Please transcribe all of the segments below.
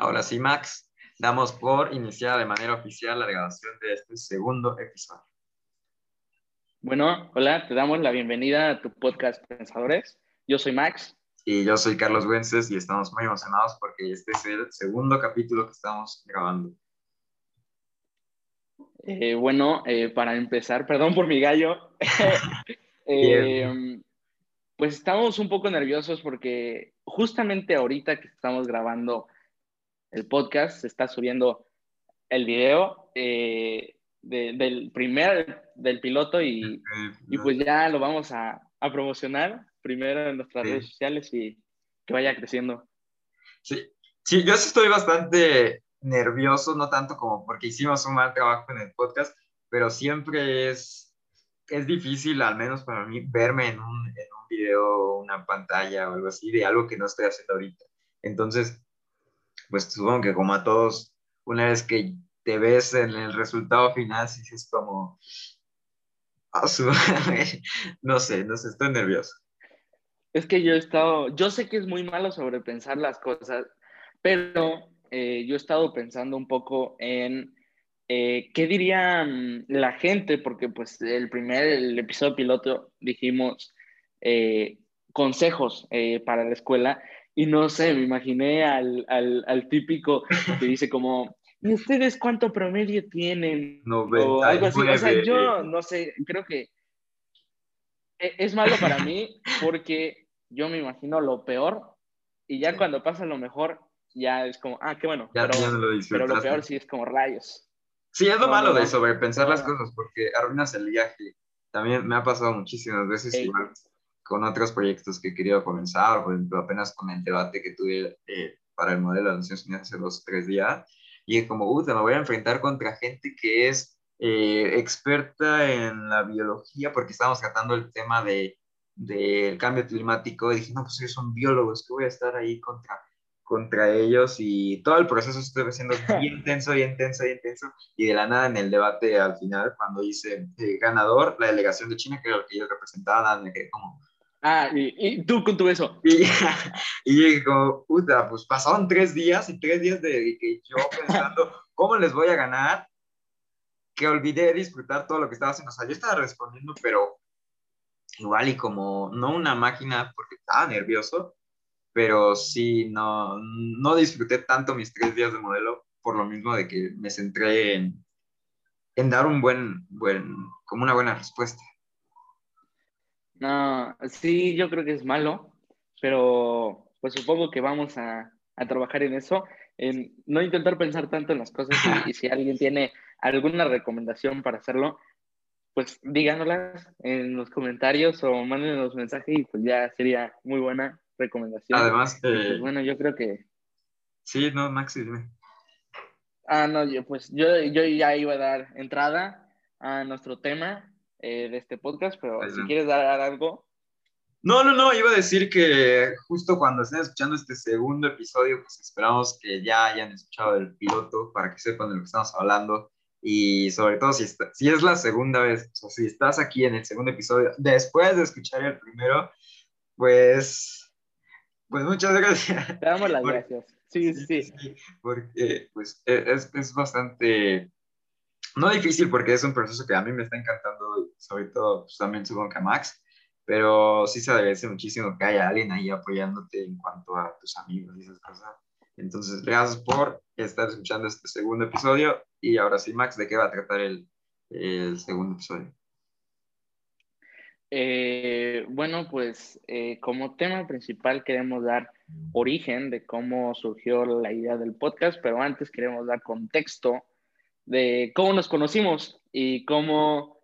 Ahora sí, Max, damos por iniciada de manera oficial la grabación de este segundo episodio. Bueno, hola, te damos la bienvenida a tu podcast Pensadores. Yo soy Max. Y yo soy Carlos Güences y estamos muy emocionados porque este es el segundo capítulo que estamos grabando. Eh, bueno, eh, para empezar, perdón por mi gallo. eh, pues estamos un poco nerviosos porque justamente ahorita que estamos grabando el podcast, se está subiendo el video eh, del primer, del piloto y, y, pues ya lo vamos a, a promocionar primero en nuestras sí. redes sociales y que vaya creciendo. Sí, sí, yo sí estoy bastante nervioso, no tanto como porque hicimos un mal trabajo en el podcast, pero siempre es, es difícil, al menos para mí, verme en un, en un video, una pantalla o algo así de algo que no estoy haciendo ahorita. Entonces, pues supongo que como a todos, una vez que te ves en el resultado final, sí es como, oh, no sé, no sé, estoy nervioso. Es que yo he estado, yo sé que es muy malo sobrepensar las cosas, pero eh, yo he estado pensando un poco en eh, qué diría la gente, porque pues el primer, el episodio piloto dijimos eh, consejos eh, para la escuela y no sé, me imaginé al, al, al típico que dice como, ¿y ustedes cuánto promedio tienen? O algo así. O sea, yo no sé, creo que e, es malo para mí porque yo me imagino lo peor y ya sí. cuando pasa lo mejor, ya es como, ah, qué bueno. Ya, pero, ya lo pero lo peor sí es como rayos. Sí, es lo no, malo no, de sobrepensar no, las cosas porque arruinas el viaje. También me ha pasado muchísimas veces igual con otros proyectos que he querido comenzar, por ejemplo, apenas con el debate que tuve eh, para el modelo de las Naciones Unidas hace dos o tres días, y es como, uh, me voy a enfrentar contra gente que es eh, experta en la biología, porque estábamos tratando el tema de, del cambio climático, y dije, no, pues ellos son biólogos, que voy a estar ahí contra, contra ellos, y todo el proceso estuve haciendo bien tenso, bien tenso, bien tenso, y de la nada en el debate al final, cuando hice eh, ganador, la delegación de China, que era lo que yo representaba, me quedé como, Ah, y, tú con tu beso. Y, y como, puta, pues pasaron tres días y tres días de que yo pensando, ¿cómo les voy a ganar? Que olvidé disfrutar todo lo que estaba haciendo. O sea, yo estaba respondiendo, pero igual y como, no una máquina porque estaba nervioso, pero sí, no, no disfruté tanto mis tres días de modelo por lo mismo de que me centré en, en dar un buen, buen, como una buena respuesta. No, sí, yo creo que es malo, pero pues supongo que vamos a, a trabajar en eso, en no intentar pensar tanto en las cosas y, y, si alguien tiene alguna recomendación para hacerlo, pues díganoslas en los comentarios o mándenos mensaje y pues ya sería muy buena recomendación. Además, eh, pues, bueno, yo creo que... Sí, no, Maxi, dime. Ah, no, yo pues yo, yo ya iba a dar entrada a nuestro tema eh, de este podcast, pero si quieres dar algo. No, no, no, iba a decir que justo cuando estén escuchando este segundo episodio, pues esperamos que ya hayan escuchado el piloto para que sepan de lo que estamos hablando y sobre todo si, está, si es la segunda vez, o sea, si estás aquí en el segundo episodio, después de escuchar el primero, pues, pues muchas gracias. Te damos las porque, gracias. Sí, sí, sí. Porque pues es, es bastante no difícil porque es un proceso que a mí me está encantando, sobre todo pues, también supongo que a Max, pero sí se agradece muchísimo que haya alguien ahí apoyándote en cuanto a tus amigos y esas cosas. Entonces, gracias por estar escuchando este segundo episodio. Y ahora sí, Max, ¿de qué va a tratar el, el segundo episodio? Eh, bueno, pues eh, como tema principal queremos dar origen de cómo surgió la idea del podcast, pero antes queremos dar contexto de cómo nos conocimos y cómo...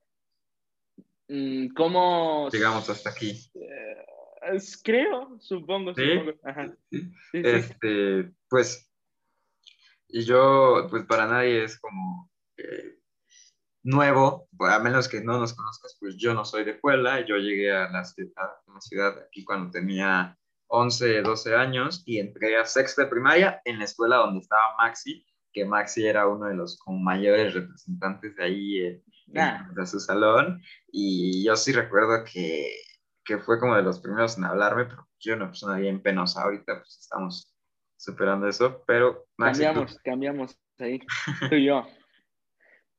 mm, cómo Llegamos hasta aquí. Eh, creo, supongo. ¿Sí? supongo. Ajá. Sí, sí. Este, pues, y yo, pues para nadie es como eh, nuevo, a menos que no nos conozcas, pues yo no soy de Puebla, yo llegué a la ciudad, a la ciudad aquí cuando tenía 11, 12 años y entré a sexta de primaria en la escuela donde estaba Maxi, que Maxi era uno de los como mayores representantes de ahí eh, Ah. de su salón y yo sí recuerdo que, que fue como de los primeros en hablarme, pero yo era una persona bien penosa, ahorita pues estamos superando eso, pero... cambiamos, cambiamos ahí, tú y yo.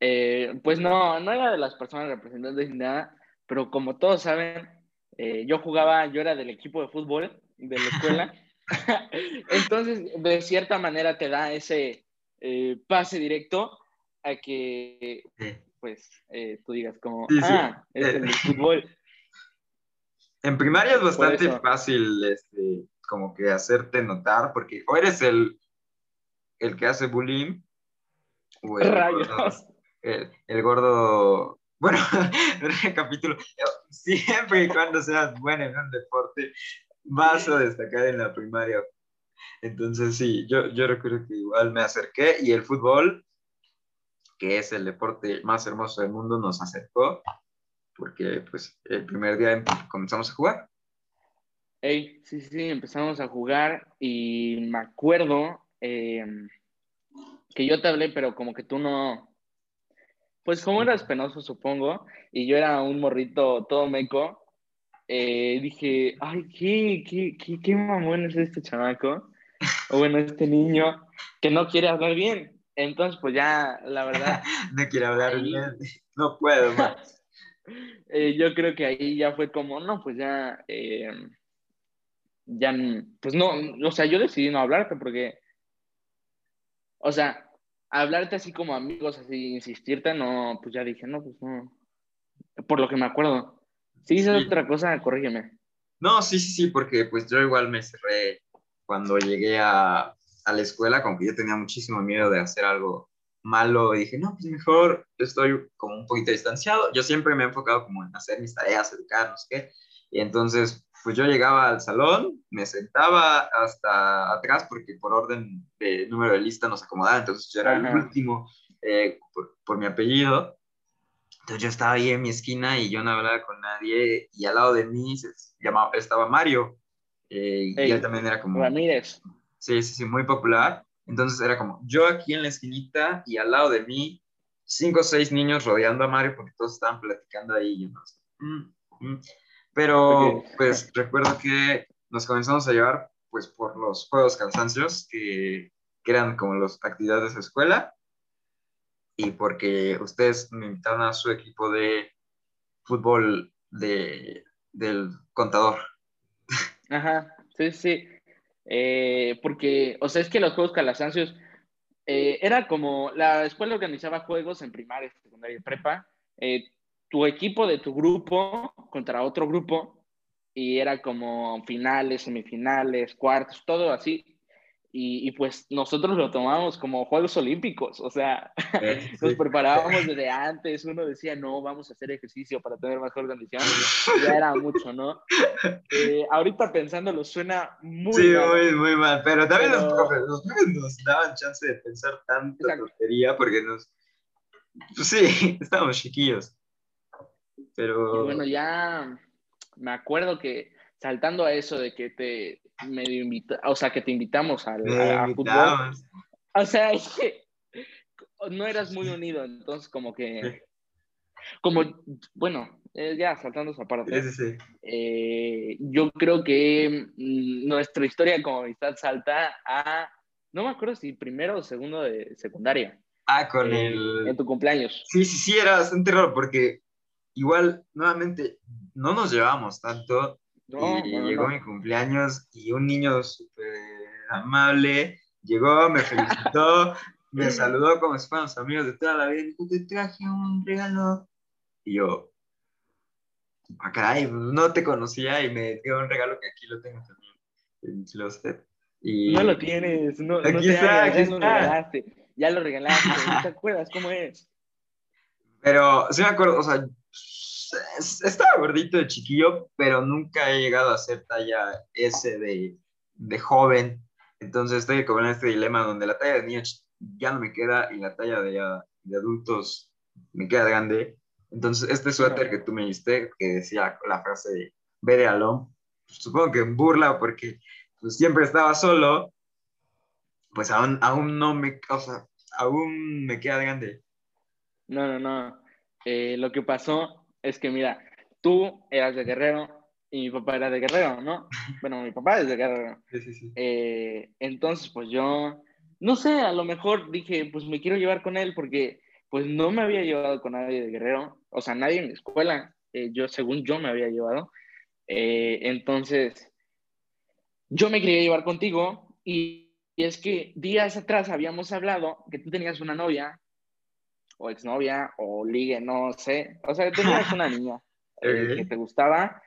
Eh, pues no, no era de las personas representantes ni nada, pero como todos saben, eh, yo jugaba, yo era del equipo de fútbol de la escuela, entonces de cierta manera te da ese eh, pase directo a que pues tú digas como, ah, es el fútbol. En primaria es bastante fácil este, como que hacerte notar, porque o eres el, el que hace bullying, o el, el, gordo, bueno, capítulo, siempre y cuando seas bueno en un deporte, vas a destacar en la primaria. Entonces sí, yo, yo recuerdo que igual me acerqué y el fútbol, que es el deporte más hermoso del mundo, nos acercó porque pues el primer día comenzamos a jugar. sí, sí, sí, empezamos a jugar y me acuerdo em, que yo te hablé, pero como que tú no, pues como eras penoso, supongo, y yo era un morrito todo meco, eh, dije, ay, ¿qué, qué, qué, qué mamón es este chamaco, o bueno, este niño que no quiere hablar bien. Entonces, pues ya, la verdad. no quiere hablar bien, no puedo más. Eh, yo creo que ahí ya fue como, no, pues ya, eh, ya, pues no, o sea, yo decidí no hablarte porque, o sea, hablarte así como amigos, así, insistirte, no, pues ya dije, no, pues no, por lo que me acuerdo. Si dices otra cosa, corrígeme. No, sí, sí, sí, porque pues yo igual me cerré cuando llegué a, a la escuela, como que yo tenía muchísimo miedo de hacer algo malo y dije, no, pues mejor estoy como un poquito distanciado. Yo siempre me he enfocado como en hacer mis tareas, educar, no sé qué. Y entonces, pues yo llegaba al salón, me sentaba hasta atrás porque por orden de número de lista nos acomodaba, entonces yo era el último eh, por, mi apellido. Entonces yo estaba ahí en mi esquina y yo no hablaba con nadie y al lado de mí se llamaba, estaba Mario eh, y él también era como... Ramírez. Sí, sí, sí, muy popular. Entonces era como yo aquí en la esquinita y al lado de mí cinco o seis niños rodeando a Mario porque todos estaban platicando ahí. Y mm, mm". Pero pues recuerdo que nos comenzamos a llevar pues por los juegos cansancios que, que eran como las actividades de escuela y porque ustedes me invitaron a su equipo de fútbol de, del contador. Ajá, sí, sí. Eh, porque, o sea, es que los juegos calasancios eh, era como la escuela organizaba juegos en primaria, secundaria y prepa. Eh, tu equipo de tu grupo contra otro grupo y era como finales, semifinales, cuartos, todo así. Y, pues nosotros lo tomamos como Juegos Olímpicos, o sea, nos preparábamos desde antes, uno decía, no, vamos a hacer ejercicio para tener mejor condición, ya era mucho, ¿no? Eh, ahorita pensándolo suena muy sí, mal. muy, muy mal, pero también Los, profes, los profes nos daban chance de pensar tanta tontería porque nos, pues sí, estábamos chiquillos, pero... Y bueno, ya me acuerdo que saltando a eso de que te medio invita, o sea, que te invitamos al, a, fútbol. O sea, es que no eras muy unido, entonces como que, como, bueno, eh, ya saltando esa parte, eh, yo creo que mm, nuestra historia como amistad salta a, no me acuerdo si primero o segundo de secundaria. Ah, con eh, el... En tu cumpleaños. Sí, sí, sí, era bastante raro porque igual, nuevamente, no nos llevamos tanto y llegó mi cumpleaños y un niño súper amable llegó, me felicitó, me saludó como si fuéramos amigos de toda la vida y dijo, te traje un regalo. Y yo, ah, caray, no te conocía y me dio un regalo que aquí lo tengo también en closet. Y... No lo tienes, no, aquí no te está, aquí ya lo regalaste, ya lo regalaste, ¿no te acuerdas cómo es? Pero sí me acuerdo, o sea, estaba gordito de chiquillo, pero nunca he llegado a ser talla S de, de joven. Entonces estoy como en este dilema donde la talla de niños ya no me queda y la talla de, de adultos me queda grande. Entonces este suéter que tú me diste, que decía la frase de ve de alón, pues, supongo que en burla porque pues, siempre estaba solo, pues aún, aún no me, o sea, aún me queda grande. No, no, no. Eh, lo que pasó es que mira, tú eras de Guerrero, y mi papá era de Guerrero, ¿no? Bueno, mi papá es de Guerrero. Sí, sí, sí. Eh, entonces, pues yo, no sé, a lo mejor dije, pues me quiero llevar con él porque pues no me había llevado con nadie de Guerrero, o sea, nadie en mi escuela, eh, yo según yo me había llevado. Eh, entonces, yo me quería llevar contigo y, y es que días atrás habíamos hablado que tú tenías una novia o exnovia o ligue, no sé, o sea, tenías una niña eh, que te gustaba,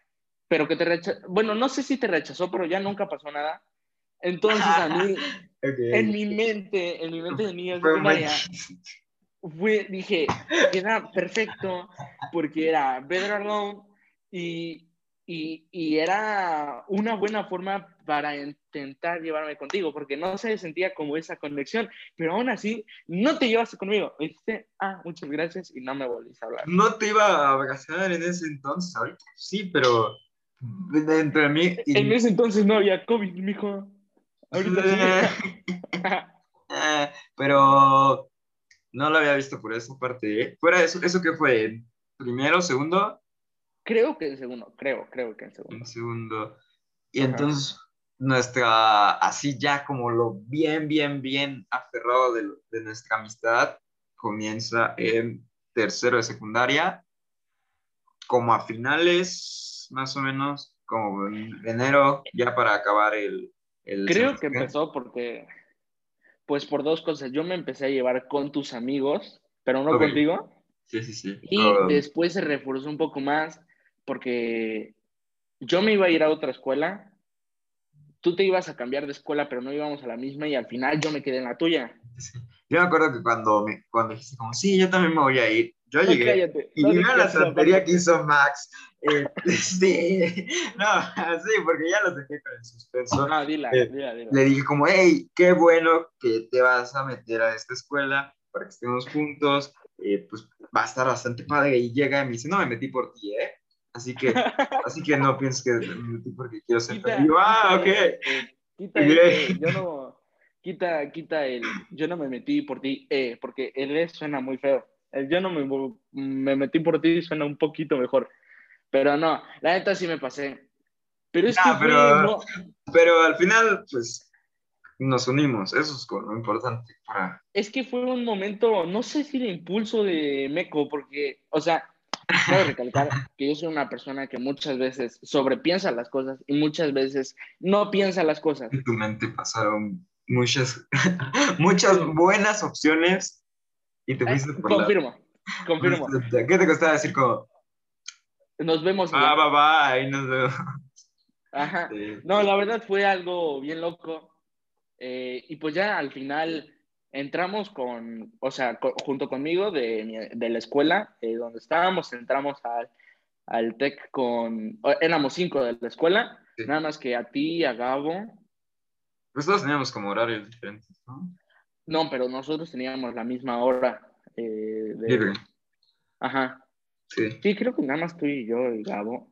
pero que te rechazó, bueno, no sé si te rechazó, pero ya nunca pasó nada. Entonces a mí, en mi mente, en mi mente de niña dije, era perfecto porque era Better Alone y, y, y, era una buena forma para intentar llevarme contigo, porque no se sentía como esa conexión, pero aún así no te llevaste conmigo. Me dijiste, ah, muchas gracias y no me volviste a hablar. No te iba a abrazar en ese entonces, ahorita sí, pero dentro de mí... Y... En ese entonces no había COVID, mijo. Ahorita sí. pero no lo había visto por esa parte. ¿eh? Fuera eso, ¿eso qué fue? ¿Primero, segundo? Creo que el segundo, creo, creo que el segundo. En segundo. Y Ajá. entonces nuestra, así ya como lo bien, bien, bien aferrado de, de, nuestra amistad, comienza en tercero de secundaria, como a finales, más o menos, como en enero, ya para acabar el... el Creo semestre. que empezó porque, pues por dos cosas, yo me empecé a llevar con tus amigos, pero no okay. contigo. Sí, sí, sí. Y después se reforzó un poco más porque yo me iba a ir a otra escuela tú te ibas a cambiar de escuela, pero no íbamos a la misma y al final yo me quedé en la tuya. Sí. Yo me acuerdo que cuando, me, cuando dijiste como, sí, yo también me voy a ir, yo no, llegué cállate. y llegué a la santería que hizo Max. Eh, sí, no, sí, porque ya lo dejé con el suspenso. No, dila, eh, dila, dila. Le dije como, hey, qué bueno que te vas a meter a esta escuela para que estemos juntos, eh, pues va a estar bastante padre. Y llega y me dice, no, me metí por ti, ¿eh? Así que, así que no pienses que porque quiero ser quita, yo, ah, ok. Eh, quita okay. yo no, quita, quita el, yo no me metí por ti, eh, porque el E suena muy feo. El yo no me, me metí por ti suena un poquito mejor. Pero no, la neta sí me pasé. Pero es nah, que pero, fue, no. pero al final, pues, nos unimos. Eso es lo importante para... Es que fue un momento, no sé si de impulso de Meco, porque, o sea, Quiero recalcar que yo soy una persona que muchas veces sobrepiensa las cosas y muchas veces no piensa las cosas. En tu mente pasaron muchas, muchas buenas opciones y te fuiste por Confirmo, la... confirmo. ¿Qué te costaba decir como? Nos vemos. Ah, va, va, ahí nos vemos. Ajá. Sí. No, la verdad fue algo bien loco. Eh, y pues ya al final entramos con, o sea, co junto conmigo de, de la escuela eh, donde estábamos, entramos al, al TEC con, éramos cinco de la escuela, sí. nada más que a ti, a Gabo. Pues todos teníamos como horarios diferentes, ¿no? No, pero nosotros teníamos la misma hora. Eh, de... Libre. Ajá. Sí. Sí, creo que nada más tú y yo y Gabo.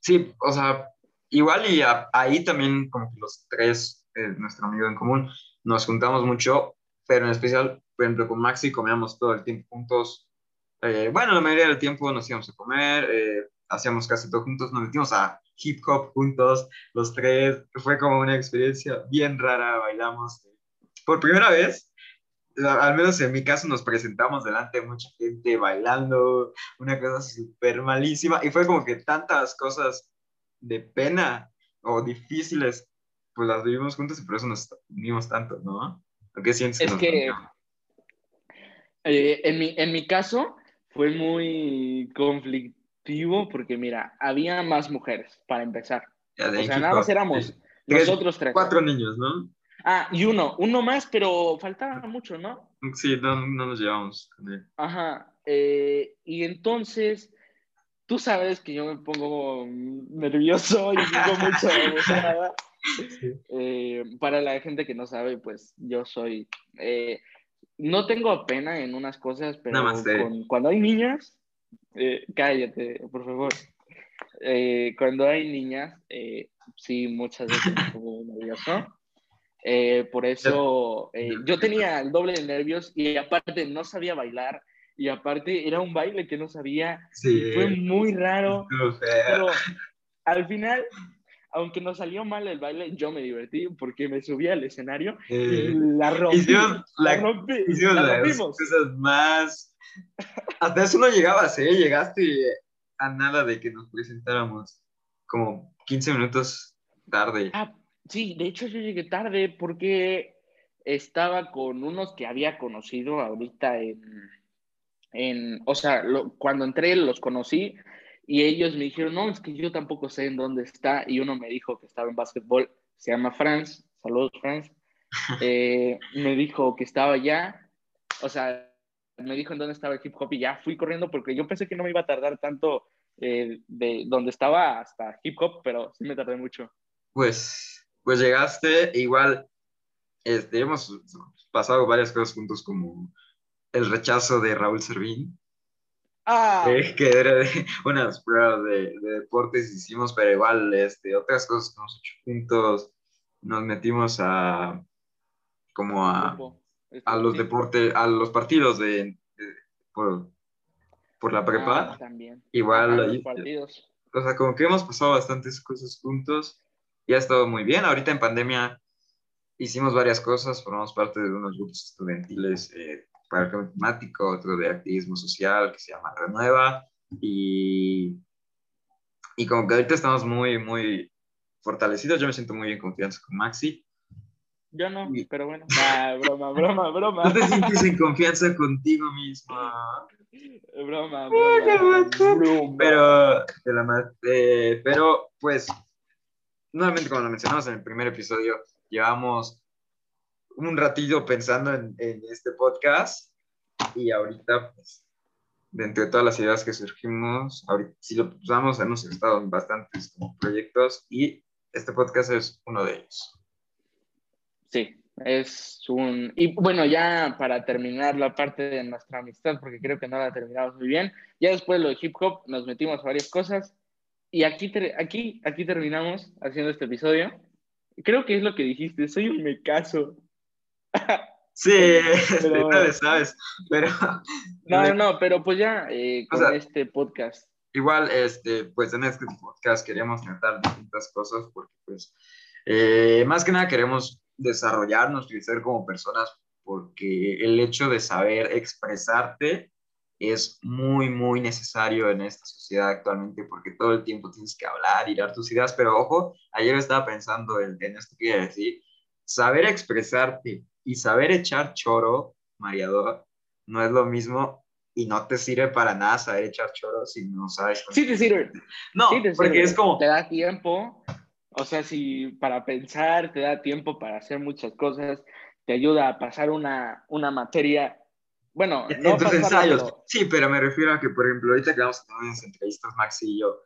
Sí, o sea, igual y a, ahí también como que los tres, eh, nuestro amigo en común, nos juntamos mucho pero en especial, por ejemplo, con Maxi comíamos todo el tiempo juntos. Eh, bueno, la mayoría del tiempo nos íbamos a comer, eh, hacíamos casi todo juntos, nos metimos a hip hop juntos, los tres. Fue como una experiencia bien rara, bailamos. Por primera vez, al menos en mi caso, nos presentamos delante de mucha gente bailando, una cosa súper malísima, y fue como que tantas cosas de pena o difíciles, pues las vivimos juntos y por eso nos unimos tanto, ¿no? ¿Qué sientes? Es que eh, en, mi, en mi caso fue muy conflictivo porque, mira, había más mujeres para empezar. Ya, o sea, nada más éramos sí. nosotros tres. Cuatro niños, ¿no? Ah, y uno, uno más, pero faltaba mucho, ¿no? Sí, no, no nos llevamos. Ajá. Eh, y entonces, tú sabes que yo me pongo nervioso y pongo mucho emocionada. Sí. Eh, para la gente que no sabe, pues yo soy, eh, no tengo pena en unas cosas, pero con, cuando hay niñas, eh, cállate, por favor. Eh, cuando hay niñas, eh, sí, muchas veces me pongo nervioso. por eso yo tenía el doble de nervios y aparte no sabía bailar y aparte era un baile que no sabía. Sí. Fue muy raro. Pero, al final, aunque nos salió mal el baile, yo me divertí porque me subí al escenario y Eh, la rompí. hicimos la- la rompí, Hicimos la las rompimos. cosas más. Hasta eso no llegabas, ¿eh? Llegaste a nada de que nos presentáramos. Como 15 minutos tarde. Ah, sí, de hecho yo llegué tarde porque estaba con unos que había conocido ahorita en, en o sea, lo- cuando entré los conocí y ellos me dijeron, no, es que yo tampoco sé en dónde está y uno me dijo que estaba en básquetbol, se llama Franz, saludos Franz, Eh, me dijo que estaba allá, o sea, me dijo en dónde estaba el hip hop y ya fui corriendo porque yo pensé que no me iba a tardar tanto eh, de donde estaba hasta hip hop, pero sí me tardé mucho. Pues, pues llegaste, igual este, hemos pasado varias cosas juntos, como el rechazo de Raúl Servín, Ah, eh, que era de unas pruebas de, de deportes hicimos, pero igual este, otras cosas que hemos hecho juntos, nos metimos a como a, a los deportes, a los partidos de, de- por, por la prepa. Ah, también. Igual ahí- partidos. o sea, como que hemos pasado bastantes cosas juntos y ha estado muy bien. Ahorita en pandemia hicimos varias cosas, formamos parte de unos grupos estudiantiles eh, para el cambio climático, otro de activismo social que se llama Renueva y, y como que ahorita estamos muy, muy fortalecidos. Yo me siento muy en confianza con Maxi. Yo no, pero bueno. Ah, broma, broma, broma. ¿No te sientes en confianza contigo misma? broma, broma, broma. Pero, de la eh, pero, pues, nuevamente, como lo mencionamos en el primer episodio, llevamos un ratito pensando en, en este podcast y ahorita, pues, de entre todas las ideas que surgimos, ahorita, si lo usamos, hemos estado en bastantes como proyectos y este podcast es uno de ellos. Sí, es un... Y bueno, ya para terminar la parte de nuestra amistad, porque creo que no la terminamos muy bien, ya después de lo de hip hop nos metimos a varias cosas y aquí, aquí, aquí terminamos haciendo este episodio. Creo que es lo que dijiste, soy un mecazo. Sí, Pero- no le sabes, pero... No, no, no, pero pues ya eh, O con sea, este podcast. Igual, este, pues en este podcast queríamos tratar distintas cosas porque, pues, eh, más que nada queremos desarrollarnos, crecer como personas porque el hecho de saber expresarte es muy, muy necesario en esta sociedad actualmente porque todo el tiempo tienes que hablar y dar tus ideas, pero ojo, ayer estaba pensando en, en esto que iba a decir, saber expresarte y saber echar choro, mareador, no es lo mismo y no te sirve para nada saber echar choro si no sabes. Sí te sirve. No, Sí te porque sirve. es como, Te da tiempo, o sea, si para pensar, te da tiempo para hacer muchas cosas, te ayuda a pasar una, una materia. Bueno, no en tus ensayos. pero- Sí, pero me refiero a que, por ejemplo, ahorita que vamos a unas entrevistas, Maxi y yo,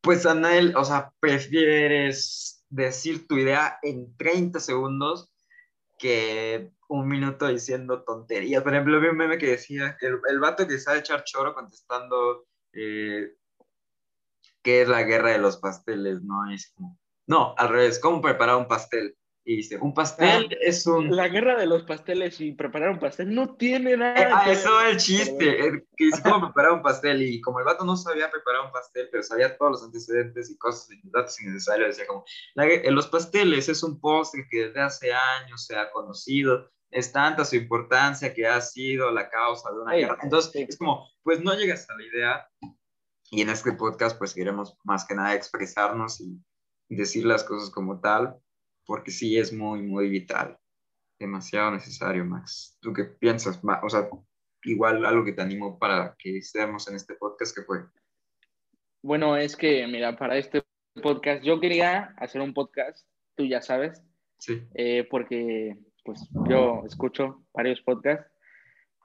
pues Anael, o sea, prefieres decir tu idea en 30 segundos que un minuto diciendo tonterías. Por ejemplo, vi un meme que decía, el, el vato que sabe echar choro contestando eh, qué es la guerra de los pasteles, ¿no? Es como, no, al revés, ¿cómo preparar un pastel? Y dice, un pastel Ah, es un... La guerra de los pasteles y preparar un pastel no tiene nada. Eh, ah, que eso es el chiste, eh, que es como preparar un pastel y como el vato no sabía preparar un pastel, pero sabía todos los antecedentes y cosas datos innecesarios, decía como, la- eh, los pasteles es un postre que desde hace años se ha conocido, es tanta su importancia que ha sido la causa de una guerra. Entonces, sí. es como, pues no llegas a la idea y en este podcast pues queremos más que nada expresarnos y decir las cosas como tal, porque sí es muy, muy vital demasiado necesario, Max. ¿Tú qué piensas? O sea, igual algo que te animó para que estemos en este podcast, que fue? Bueno, es que, mira, para este podcast, yo quería hacer un podcast, tú ya sabes, Sí. eh, porque pues yo escucho varios podcasts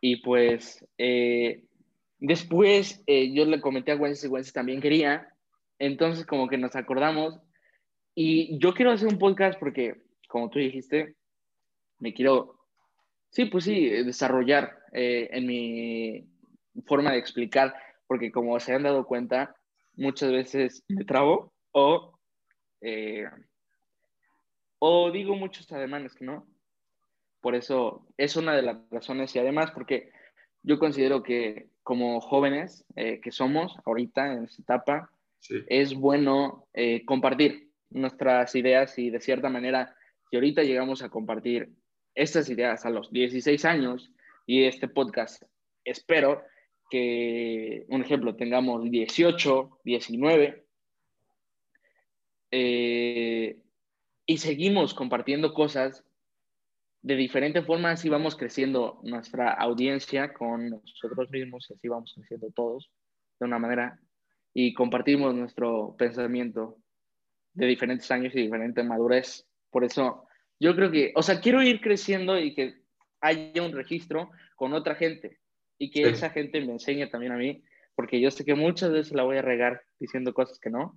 y pues eh, después eh, yo le comenté a Wences y Wences también quería, entonces como que nos acordamos y yo quiero hacer un podcast porque, como tú dijiste, me quiero, sí, pues sí, eh, desarrollar eh, en mi forma de explicar, porque como se han dado cuenta, muchas veces me trabo o, eh, o digo muchos ademanes que no. Por eso es una de las razones y además porque yo considero que como jóvenes eh, que somos ahorita en esta etapa, es bueno compartir nuestras ideas y de cierta manera, si ahorita llegamos a compartir estas ideas a los 16 años y este podcast, espero que, un ejemplo, tengamos 18, 19, eh, y seguimos compartiendo cosas de diferente forma, así vamos creciendo nuestra audiencia con nosotros mismos, así vamos creciendo todos de una manera y compartimos nuestro pensamiento de diferentes años y diferente madurez. Por eso yo creo que, o sea, quiero ir creciendo y que haya un registro con otra gente y que esa gente me enseñe también a mí, porque yo sé que muchas veces la voy a regar diciendo cosas que no.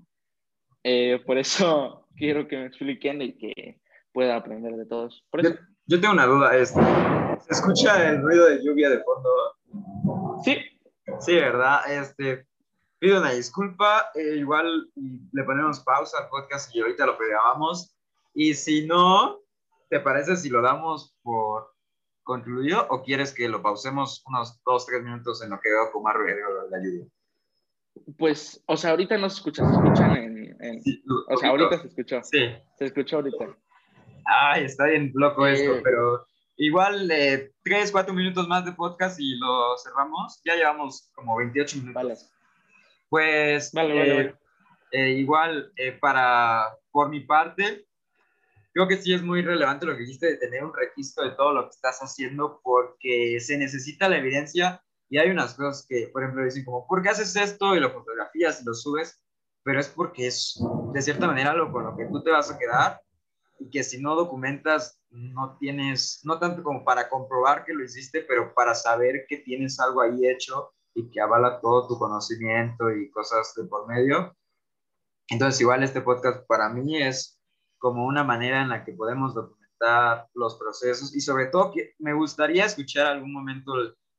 Eh, por eso quiero que me expliquen y que pueda aprender de todos. Yo, tengo una duda, ¿se escucha el ruido de lluvia de fondo? Sí. Sí, ¿verdad? Este, pido una disculpa, eh, igual le ponemos pausa al podcast y ahorita lo grabamos. Y si no, ¿te parece si lo damos por concluido o quieres que lo pausemos unos dos, tres minutos en lo que veo ruido de la lluvia? Pues, o sea, ahorita no se escucha, se escuchan en... o sea, ahorita se escuchó. Sí. Se escuchó ahorita. Ay, está bien loco esto, pero igual eh, tres, cuatro minutos más de podcast y lo cerramos. Ya llevamos como 28 minutos. Vale. Pues eh, eh, igual eh, para, por mi parte, creo que sí es muy relevante lo que dijiste de tener un registro de todo lo que estás haciendo porque se necesita la evidencia y hay unas cosas que, por ejemplo, dicen como, ¿por qué haces esto? Y lo fotografías y lo subes, pero es porque es de cierta manera lo con lo que tú te vas a quedar y que si no documentas no tienes, no tanto como para comprobar que lo hiciste, pero para saber que tienes algo ahí hecho y que avala todo tu conocimiento y cosas de por medio. Entonces, igual este podcast para mí es como una manera en la que podemos documentar los procesos y sobre todo que me gustaría escuchar algún momento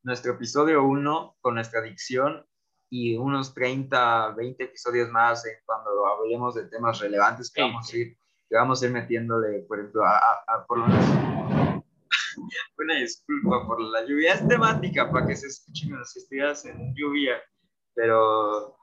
nuestro episodio 1 con nuestra dicción y unos 30, 20 episodios más en cuando hablemos de temas relevantes que, vamos, a ir, que vamos a ir metiéndole, por ejemplo, a, a por lo menos una disculpa por la lluvia. Es temática para que se escuchen las historias en lluvia, pero,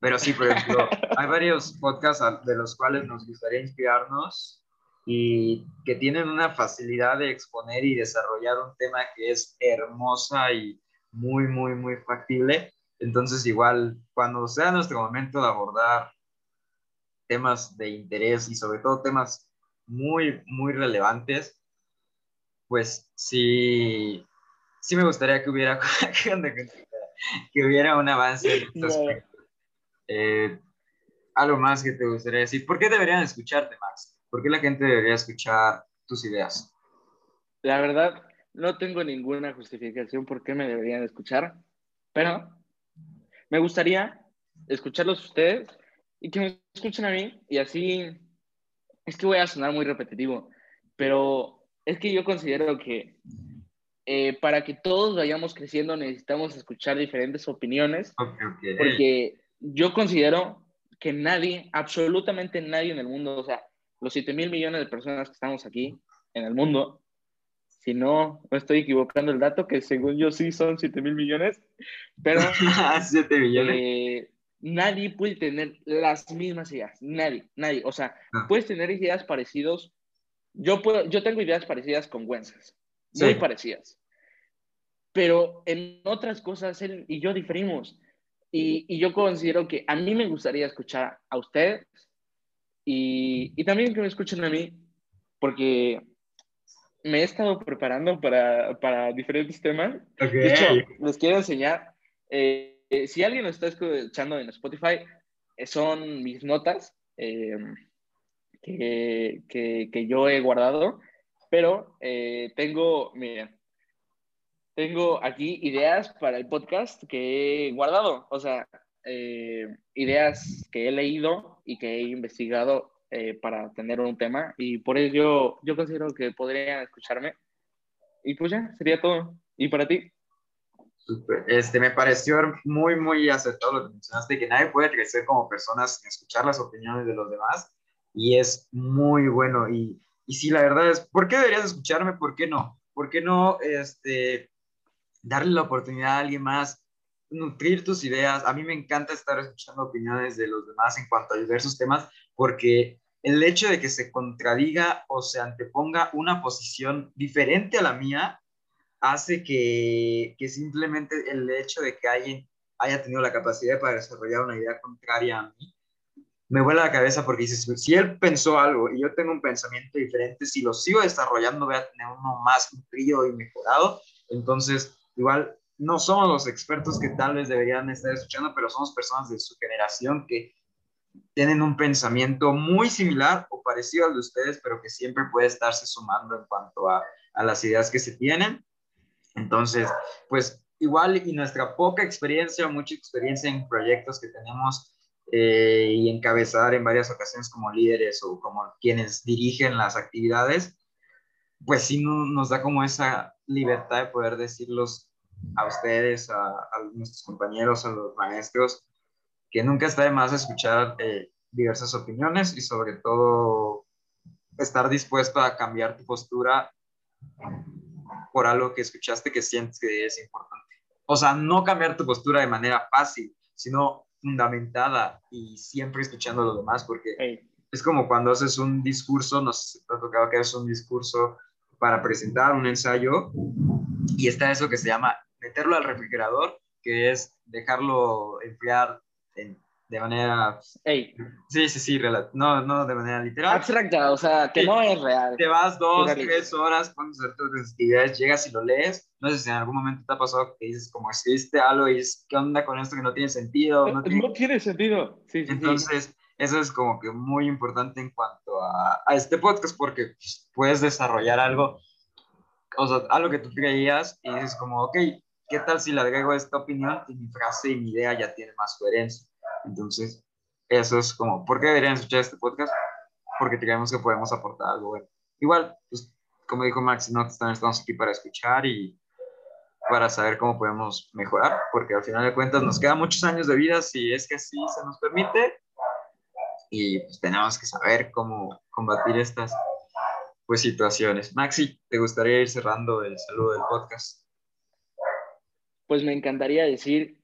pero sí, por ejemplo, hay varios podcasts de los cuales nos gustaría inspirarnos y que tienen una facilidad de exponer y desarrollar un tema que es hermosa y muy, muy, muy factible. Entonces, igual, cuando sea nuestro momento de abordar temas de interés y sobre todo temas muy, muy relevantes, pues sí, sí me gustaría que hubiera, que hubiera un avance eh, algo más que te gustaría decir. ¿Por qué deberían escucharte, Max? ¿Por qué la gente debería escuchar tus ideas? La verdad, no tengo ninguna justificación por qué me deberían escuchar, pero me gustaría escucharlos ustedes y que me escuchen a mí y así es que voy a sonar muy repetitivo, pero es que yo considero que eh, para que todos vayamos creciendo necesitamos escuchar diferentes opiniones, porque yo considero que nadie, absolutamente nadie en el mundo, o sea, los 7 mil millones de personas que estamos aquí en el mundo, si no me estoy equivocando el dato, que según yo sí son 7 mil millones, pero 7 millones. Eh, nadie puede tener las mismas ideas, nadie, nadie, o sea, ah. puedes tener ideas parecidas yo, puedo, yo tengo ideas parecidas con Wences, muy parecidas. Pero en otras cosas él y yo diferimos. Y, y, yo considero que a mí me gustaría escuchar a ustedes y, y también que me escuchen a mí, porque me he estado preparando para, para diferentes temas. De hecho, les quiero enseñar. Eh, si alguien lo está escuchando en Spotify, eh, son mis notas. Eh, que, que, yo he guardado, pero eh, tengo, miren, tengo aquí ideas para el podcast que he guardado, o sea, eh, ideas que he leído y que he investigado eh, para tener un tema y por ello yo considero que podrían escucharme. Y pues ya, sería todo. ¿Y para ti? Este, me pareció muy, muy acertado lo que mencionaste, que nadie puede crecer como personas sin escuchar las opiniones de los demás y es muy bueno. Y, y sí, la verdad es, ¿por qué deberías escucharme? ¿Por qué no? ¿Por qué no este, darle la oportunidad a alguien más nutrir tus ideas. A mí me encanta estar escuchando opiniones de los demás en cuanto a diversos temas, porque el hecho de que se contradiga o se anteponga una posición diferente a la mía hace que, que simplemente el hecho de que alguien haya tenido la capacidad para desarrollar una idea contraria a mí, me vuela la cabeza porque dices, si él pensó algo y yo tengo un pensamiento diferente, si lo sigo desarrollando voy a tener uno más nutrido y mejorado. Entonces, igual no somos los expertos que tal vez deberían estar escuchando, pero somos personas de su generación que tienen un pensamiento muy similar o parecido al de ustedes, pero que siempre puede estarse sumando en cuanto a, a las ideas que se tienen. Entonces, pues igual y nuestra poca experiencia o mucha experiencia en proyectos que tenemos eh, y encabezar en varias ocasiones como líderes o como quienes dirigen las actividades, pues sí nos da como esa libertad de poder decirlos a ustedes, a, nuestros compañeros, a los maestros, que nunca está de más escuchar eh, diversas opiniones y sobre todo estar dispuesto a cambiar tu postura por algo que escuchaste que sientes que es importante. O sea, no cambiar tu postura de manera fácil, sino fundamentada y siempre escuchando a los demás, porque es como cuando haces un discurso, no sé si te ha tocado que haces un discurso para presentar un ensayo y está eso que se llama meterlo al refrigerador, que es dejarlo enfriar en de manera... Ey. Sí, sí, sí, no, no de manera literal. Abstracta, o sea, que no es real. Te vas dos, tres horas, pones hacer tus actividades, llegas y lo lees. No sé si en algún momento te ha pasado que dices como escribiste algo y dices, ¿qué onda con esto que no tiene sentido? No tiene, sentido. Sí, sí, Entonces, eso es como que muy importante en cuanto a, a este podcast porque pues, puedes desarrollar algo, o sea, algo que tú creías y dices como, ok, ¿qué tal si le agrego esta opinión y mi frase y mi idea ya tiene más coherencia? Entonces, eso es como, ¿por qué deberían escuchar este podcast? Porque creemos que podemos aportar algo bueno. Igual, pues, como dijo Max, no estamos aquí para escuchar y para saber cómo podemos mejorar, porque al final de cuentas nos quedan muchos años de vida si es que así se nos permite y pues tenemos que saber cómo combatir estas pues situaciones. Maxi, ¿te gustaría ir cerrando el saludo del podcast? Pues me encantaría decir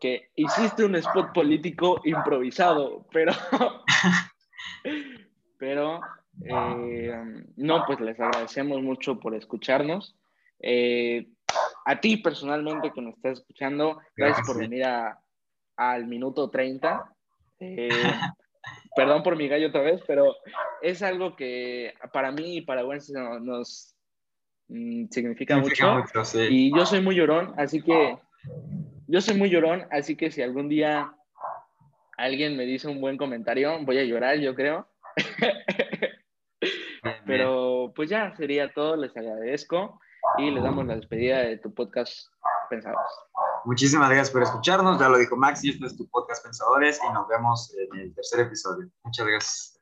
que hiciste un spot político improvisado, pero, pero eh, no, pues les agradecemos mucho por escucharnos. Eh, a ti personalmente que nos estás escuchando, gracias por venir a, al minuto 30. Eh, perdón por mi gallo otra vez, pero es algo que para mí y para Wences nos, mm, significa, mucho. Y yo soy muy llorón, así que yo soy muy llorón, así que si algún día alguien me dice un buen comentario, voy a llorar, yo creo. Pero pues ya sería todo, les agradezco y les damos la despedida de tu podcast Pensadores. Muchísimas gracias por escucharnos, ya lo dijo Maxi, este es tu podcast Pensadores y nos vemos en el tercer episodio. Muchas gracias.